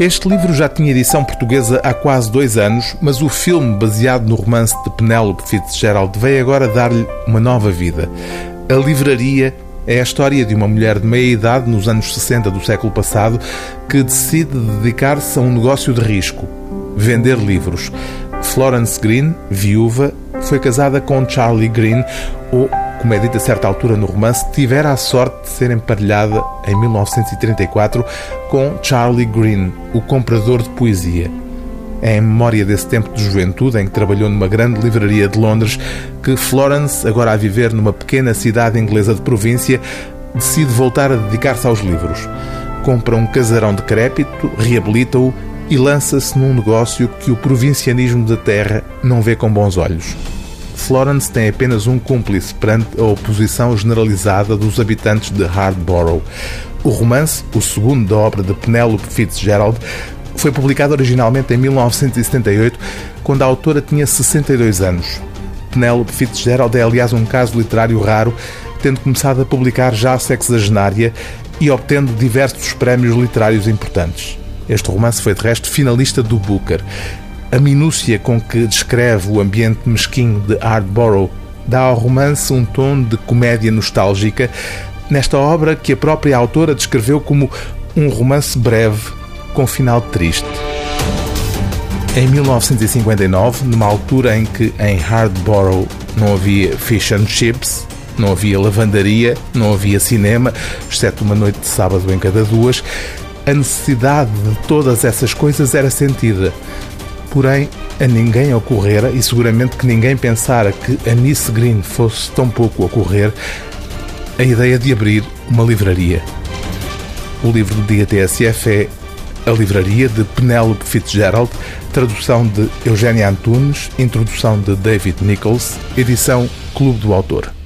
Este livro já tinha edição portuguesa há quase dois anos, mas o filme, baseado no romance de Penélope Fitzgerald, veio agora dar-lhe uma nova vida. A livraria é a história de uma mulher de meia idade, nos anos 60 do século passado, que decide dedicar-se a um negócio de risco: vender livros. Florence Green, viúva, foi casada com Charlie Green, ou, como é dito a certa altura no romance, tivera a sorte de ser emparelhada em 1934 com Charlie Green, o comprador de poesia. É em memória desse tempo de juventude em que trabalhou numa grande livraria de Londres que Florence, agora a viver numa pequena cidade inglesa de província, decide voltar a dedicar-se aos livros. Compra um casarão decrépito, reabilita-o e lança-se num negócio que o provincianismo da terra não vê com bons olhos. Florence tem apenas um cúmplice perante a oposição generalizada dos habitantes de Hardborough. O romance, o segundo da obra de Penelope Fitzgerald, foi publicado originalmente em 1978, quando a autora tinha 62 anos. Penelope Fitzgerald é, aliás, um caso literário raro, tendo começado a publicar já sexagenária e obtendo diversos prémios literários importantes. Este romance foi, de resto, finalista do Booker. A minúcia com que descreve o ambiente mesquinho de Ardborough dá ao romance um tom de comédia nostálgica, nesta obra que a própria autora descreveu como um romance breve com final triste. Em 1959, numa altura em que em Hardborough não havia fish and chips, não havia lavandaria, não havia cinema, exceto uma noite de sábado em cada duas, a necessidade de todas essas coisas era sentida. Porém, a ninguém ocorrera, e seguramente que ninguém pensara que a Nice Green fosse tão pouco ocorrer, a ideia de abrir uma livraria. O livro do dia TSF é A Livraria de Penélope Fitzgerald, tradução de Eugénia Antunes, introdução de David Nichols, edição Clube do Autor.